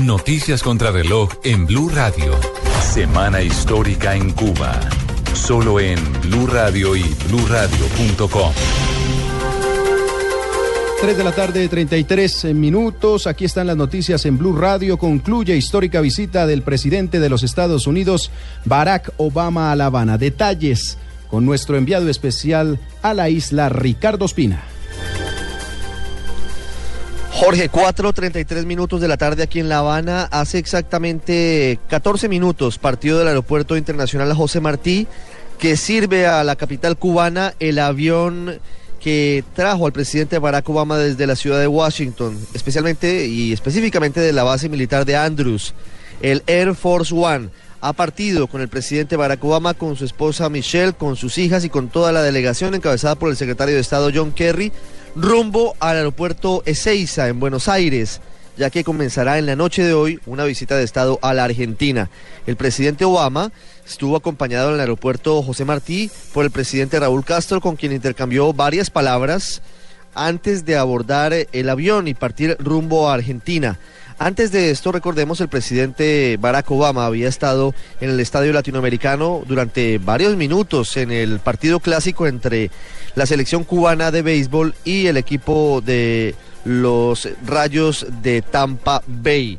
Noticias contra reloj en Blue Radio. Semana histórica en Cuba. Solo en Blue Radio y bluradio.com. 3 de la tarde, 33 minutos. Aquí están las noticias en Blue Radio. Concluye histórica visita del presidente de los Estados Unidos, Barack Obama, a La Habana. Detalles con nuestro enviado especial a la isla, Ricardo Espina. Jorge, 4.33 minutos de la tarde aquí en La Habana. Hace exactamente 14 minutos partió del Aeropuerto Internacional José Martí, que sirve a la capital cubana el avión que trajo al presidente Barack Obama desde la ciudad de Washington, especialmente y específicamente de la base militar de Andrews, el Air Force One. Ha partido con el presidente Barack Obama, con su esposa Michelle, con sus hijas y con toda la delegación encabezada por el secretario de Estado John Kerry rumbo al aeropuerto Ezeiza en Buenos Aires, ya que comenzará en la noche de hoy una visita de Estado a la Argentina. El presidente Obama estuvo acompañado en el aeropuerto José Martí por el presidente Raúl Castro, con quien intercambió varias palabras antes de abordar el avión y partir rumbo a Argentina. Antes de esto, recordemos, el presidente Barack Obama había estado en el Estadio Latinoamericano durante varios minutos en el partido clásico entre la selección cubana de béisbol y el equipo de los Rayos de Tampa Bay.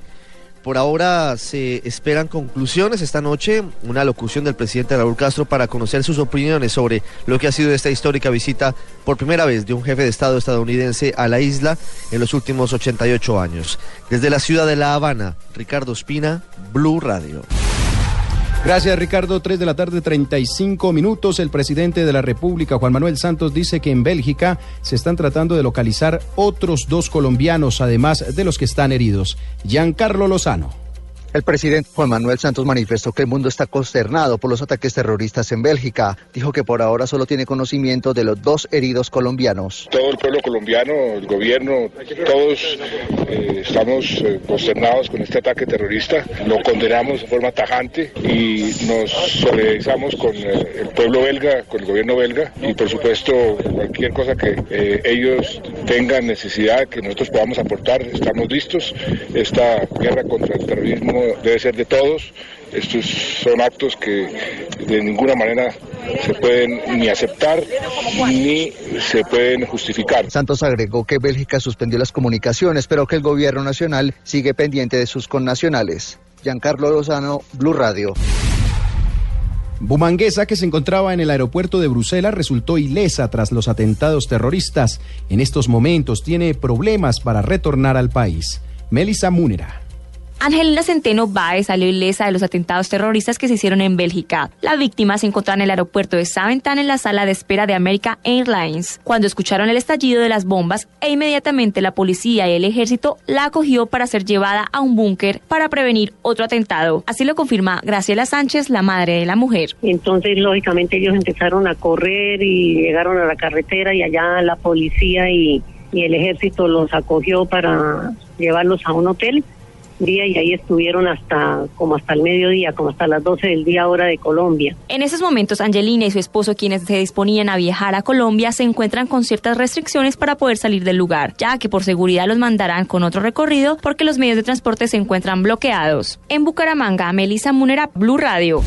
Por ahora se esperan conclusiones esta noche, una locución del presidente Raúl Castro para conocer sus opiniones sobre lo que ha sido esta histórica visita por primera vez de un jefe de Estado estadounidense a la isla en los últimos 88 años. Desde la ciudad de La Habana, Ricardo Espina, Blue Radio. Gracias, Ricardo. Tres de la tarde, 35 minutos. El presidente de la República, Juan Manuel Santos, dice que en Bélgica se están tratando de localizar otros dos colombianos, además de los que están heridos. Giancarlo Lozano. El presidente Juan Manuel Santos manifestó que el mundo está consternado por los ataques terroristas en Bélgica. Dijo que por ahora solo tiene conocimiento de los dos heridos colombianos. Todo el pueblo colombiano, el gobierno, todos eh, estamos eh, consternados con este ataque terrorista. Lo condenamos de forma tajante y nos solidarizamos con eh, el pueblo belga, con el gobierno belga y por supuesto cualquier cosa que ellos tengan necesidad que nosotros podamos aportar, estamos listos. Esta guerra contra el terrorismo debe ser de todos. Estos son actos que de ninguna manera se pueden ni aceptar ni se pueden justificar. Santos agregó que Bélgica suspendió las comunicaciones, pero que el gobierno nacional sigue pendiente de sus connacionales. Giancarlo Lozano, Blue Radio. Bumanguesa, que se encontraba en el aeropuerto de Bruselas, resultó ilesa tras los atentados terroristas. En estos momentos tiene problemas para retornar al país. Melissa Múnera. Angelina Centeno Baez salió ilesa de los atentados terroristas que se hicieron en Bélgica. La víctima se encontraba en el aeropuerto de Saventan en la sala de espera de America Airlines cuando escucharon el estallido de las bombas e inmediatamente la policía y el ejército la acogió para ser llevada a un búnker para prevenir otro atentado. Así lo confirma Graciela Sánchez, la madre de la mujer. Entonces, lógicamente, ellos empezaron a correr y llegaron a la carretera y allá la policía y, y el ejército los acogió para llevarlos a un hotel día y ahí estuvieron hasta como hasta el mediodía, como hasta las 12 del día hora de Colombia. En esos momentos, Angelina y su esposo, quienes se disponían a viajar a Colombia, se encuentran con ciertas restricciones para poder salir del lugar, ya que por seguridad los mandarán con otro recorrido porque los medios de transporte se encuentran bloqueados. En Bucaramanga, Melissa Munera, Blue Radio.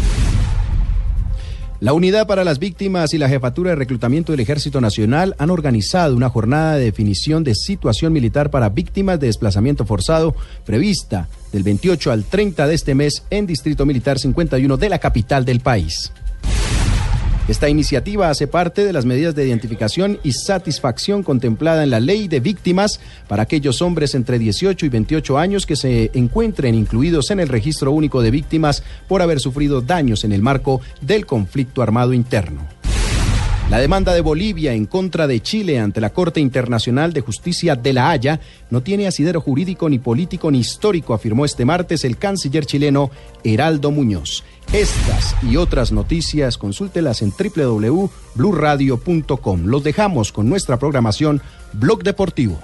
La Unidad para las Víctimas y la Jefatura de Reclutamiento del Ejército Nacional han organizado una jornada de definición de situación militar para víctimas de desplazamiento forzado prevista del 28 al 30 de este mes en Distrito Militar 51 de la capital del país. Esta iniciativa hace parte de las medidas de identificación y satisfacción contemplada en la ley de víctimas para aquellos hombres entre 18 y 28 años que se encuentren incluidos en el registro único de víctimas por haber sufrido daños en el marco del conflicto armado interno. La demanda de Bolivia en contra de Chile ante la Corte Internacional de Justicia de La Haya no tiene asidero jurídico ni político ni histórico, afirmó este martes el canciller chileno Heraldo Muñoz. Estas y otras noticias consúltelas en www.bluradio.com. Los dejamos con nuestra programación Blog Deportivo.